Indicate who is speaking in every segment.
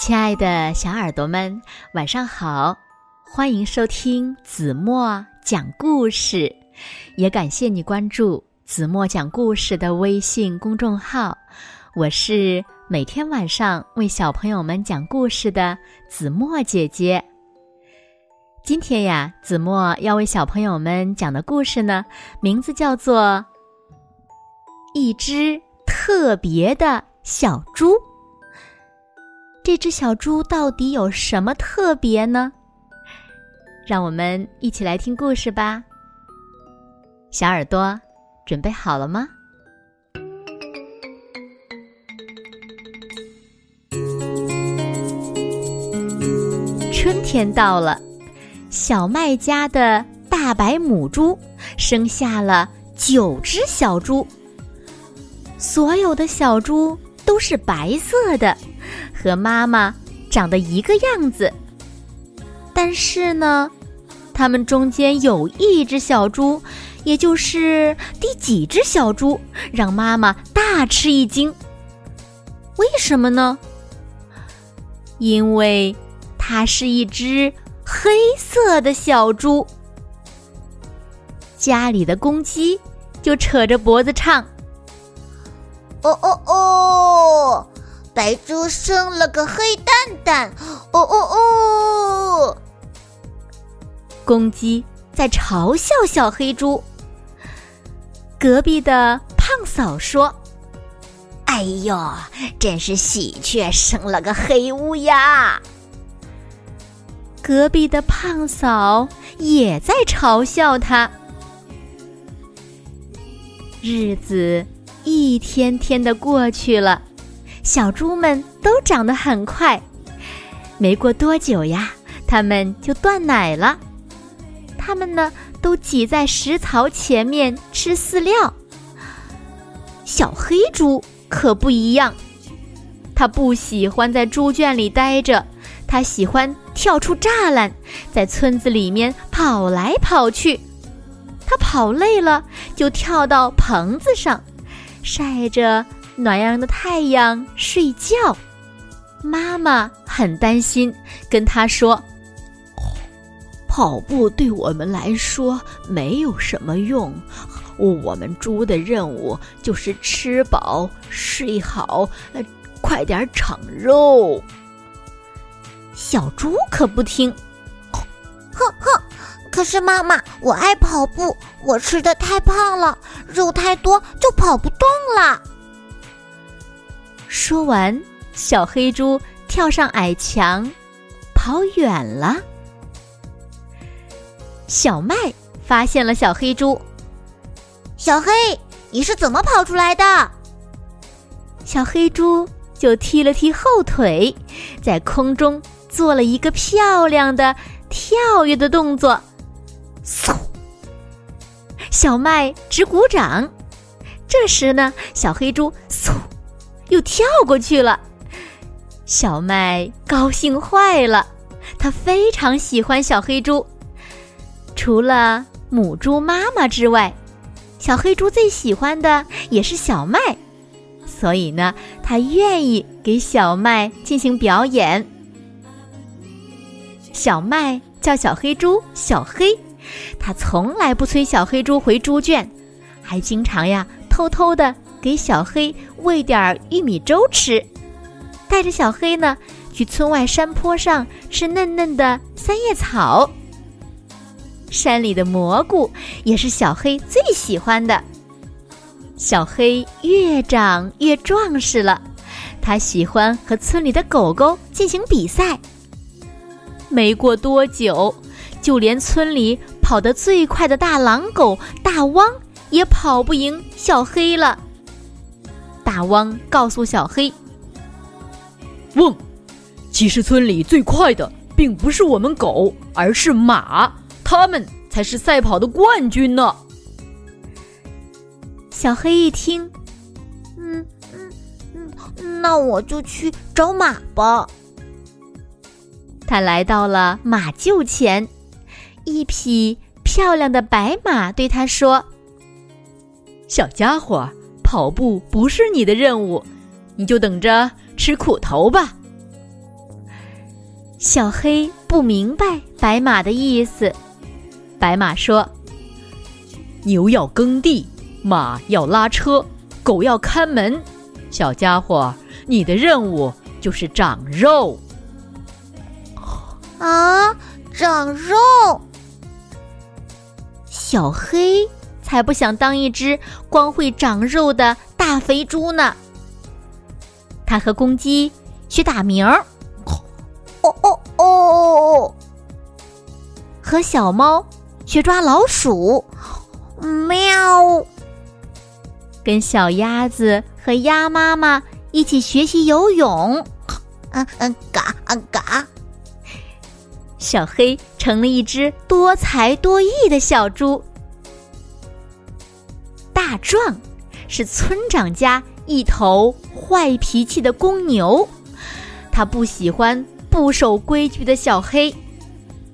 Speaker 1: 亲爱的小耳朵们，晚上好！欢迎收听子墨讲故事，也感谢你关注子墨讲故事的微信公众号。我是每天晚上为小朋友们讲故事的子墨姐姐。今天呀，子墨要为小朋友们讲的故事呢，名字叫做《一只特别的小猪》。这只小猪到底有什么特别呢？让我们一起来听故事吧。小耳朵，准备好了吗？春天到了，小麦家的大白母猪生下了九只小猪，所有的小猪都是白色的。和妈妈长得一个样子，但是呢，它们中间有一只小猪，也就是第几只小猪，让妈妈大吃一惊。为什么呢？因为它是一只黑色的小猪。家里的公鸡就扯着脖子唱：“
Speaker 2: 哦哦哦。”白猪生了个黑蛋蛋，哦哦哦！
Speaker 1: 公鸡在嘲笑小黑猪。隔壁的胖嫂说：“
Speaker 2: 哎呦，真是喜鹊生了个黑乌鸦。”
Speaker 1: 隔壁的胖嫂也在嘲笑他。日子一天天的过去了。小猪们都长得很快，没过多久呀，它们就断奶了。它们呢，都挤在食槽前面吃饲料。小黑猪可不一样，它不喜欢在猪圈里待着，它喜欢跳出栅栏，在村子里面跑来跑去。它跑累了，就跳到棚子上，晒着。暖洋洋的太阳，睡觉。妈妈很担心，跟他说：“
Speaker 3: 跑步对我们来说没有什么用，我们猪的任务就是吃饱、睡好，呃快点长肉。”
Speaker 1: 小猪可不听，
Speaker 2: 哼哼！可是妈妈，我爱跑步，我吃的太胖了，肉太多就跑不动了。
Speaker 1: 说完，小黑猪跳上矮墙，跑远了。小麦发现了小黑猪，
Speaker 2: 小黑，你是怎么跑出来的？
Speaker 1: 小黑猪就踢了踢后腿，在空中做了一个漂亮的跳跃的动作，嗖！小麦直鼓掌。这时呢，小黑猪嗖。又跳过去了，小麦高兴坏了，他非常喜欢小黑猪。除了母猪妈妈之外，小黑猪最喜欢的也是小麦，所以呢，他愿意给小麦进行表演。小麦叫小黑猪小黑，他从来不催小黑猪回猪圈，还经常呀偷偷的。给小黑喂点玉米粥吃，带着小黑呢去村外山坡上吃嫩嫩的三叶草。山里的蘑菇也是小黑最喜欢的。小黑越长越壮实了，他喜欢和村里的狗狗进行比赛。没过多久，就连村里跑得最快的大狼狗大汪也跑不赢小黑了。大汪告诉小黑：“
Speaker 4: 汪，其实村里最快的并不是我们狗，而是马，它们才是赛跑的冠军呢。”
Speaker 1: 小黑一听，
Speaker 2: 嗯嗯嗯，那我就去找马吧。
Speaker 1: 他来到了马厩前，一匹漂亮的白马对他说：“
Speaker 4: 小家伙。”跑步不是你的任务，你就等着吃苦头吧。
Speaker 1: 小黑不明白白马的意思。白马说：“
Speaker 4: 牛要耕地，马要拉车，狗要看门。小家伙，你的任务就是长肉。”
Speaker 2: 啊，长肉！
Speaker 1: 小黑才不想当一只光会长肉的大肥猪呢。他和公鸡学打鸣儿。
Speaker 2: 哦哦哦！
Speaker 1: 和小猫学抓老鼠，
Speaker 2: 喵！
Speaker 1: 跟小鸭子和鸭妈妈一起学习游泳，
Speaker 2: 嗯嗯，嘎啊嘎！
Speaker 1: 小黑成了一只多才多艺的小猪。大壮是村长家一头坏脾气的公牛，他不喜欢。不守规矩的小黑，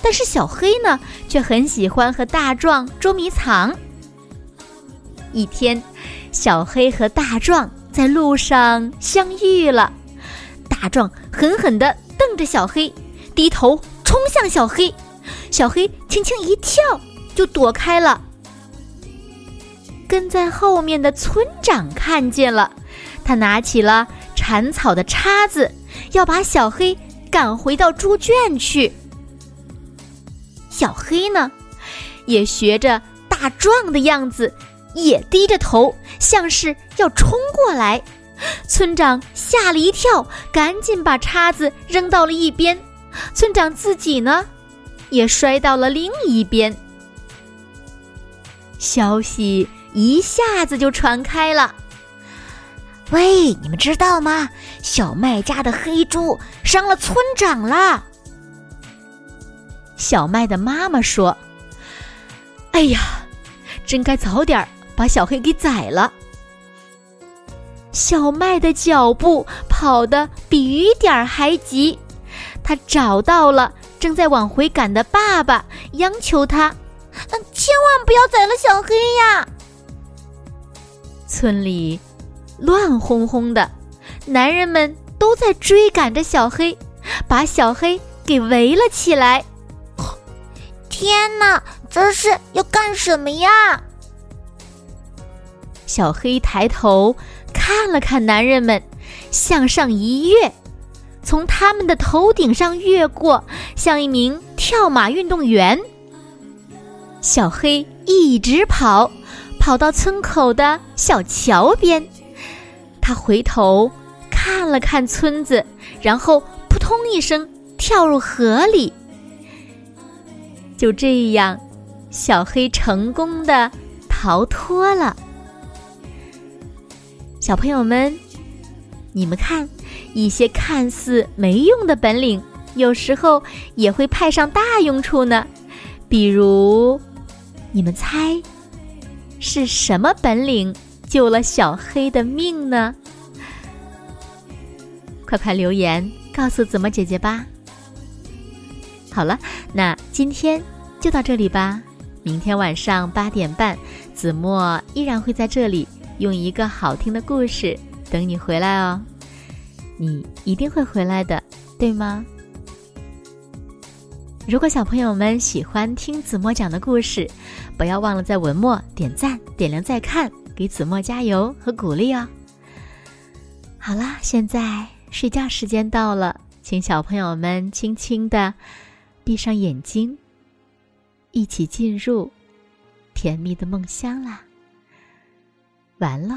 Speaker 1: 但是小黑呢，却很喜欢和大壮捉迷藏。一天，小黑和大壮在路上相遇了，大壮狠狠地瞪着小黑，低头冲向小黑，小黑轻轻一跳就躲开了。跟在后面的村长看见了，他拿起了铲草的叉子，要把小黑。赶回到猪圈去。小黑呢，也学着大壮的样子，也低着头，像是要冲过来。村长吓了一跳，赶紧把叉子扔到了一边。村长自己呢，也摔到了另一边。消息一下子就传开了。
Speaker 2: 喂，你们知道吗？小麦家的黑猪伤了村长了。
Speaker 1: 小麦的妈妈说：“哎呀，真该早点把小黑给宰了。”小麦的脚步跑得比雨点儿还急，他找到了正在往回赶的爸爸，央求他：“
Speaker 2: 嗯，千万不要宰了小黑呀！”
Speaker 1: 村里。乱哄哄的，男人们都在追赶着小黑，把小黑给围了起来。
Speaker 2: 天哪，这是要干什么呀？
Speaker 1: 小黑抬头看了看男人们，向上一跃，从他们的头顶上越过，像一名跳马运动员。小黑一直跑，跑到村口的小桥边。他回头看了看村子，然后扑通一声跳入河里。就这样，小黑成功的逃脱了。小朋友们，你们看，一些看似没用的本领，有时候也会派上大用处呢。比如，你们猜是什么本领？救了小黑的命呢！快快留言告诉子墨姐姐吧。好了，那今天就到这里吧。明天晚上八点半，子墨依然会在这里用一个好听的故事等你回来哦。你一定会回来的，对吗？如果小朋友们喜欢听子墨讲的故事，不要忘了在文末点赞、点亮再看。给子墨加油和鼓励哦！好啦，现在睡觉时间到了，请小朋友们轻轻的闭上眼睛，一起进入甜蜜的梦乡啦！完喽。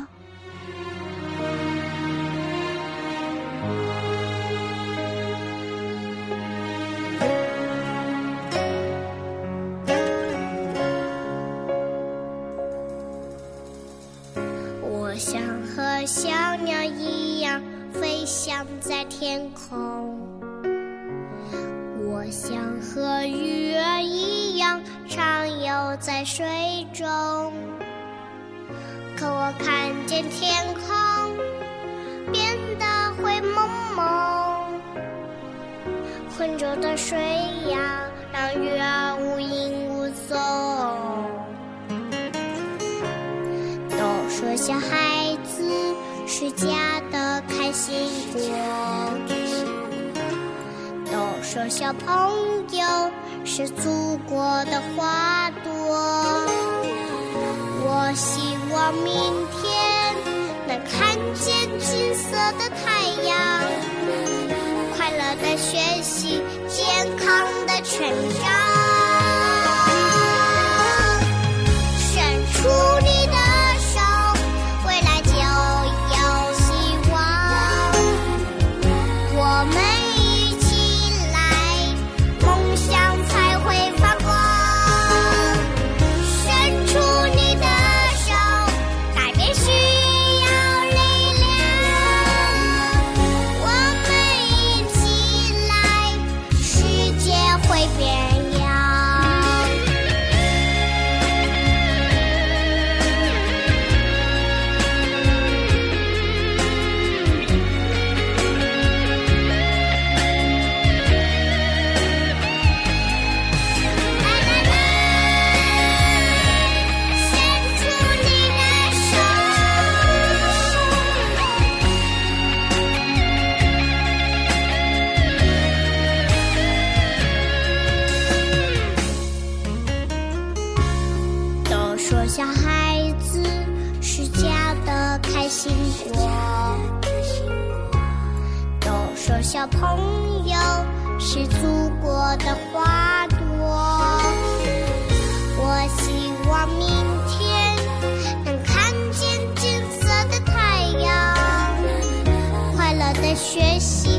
Speaker 5: 像在天空，我想和鱼儿一样畅游在水中。可我看见天空变得灰蒙蒙，浑浊的水呀，让鱼儿无影无踪。都说小孩子。是假星光。都说小朋友是祖国的花朵。我希望明天能看见金色的太阳，快乐的学习，健康的成长。学习。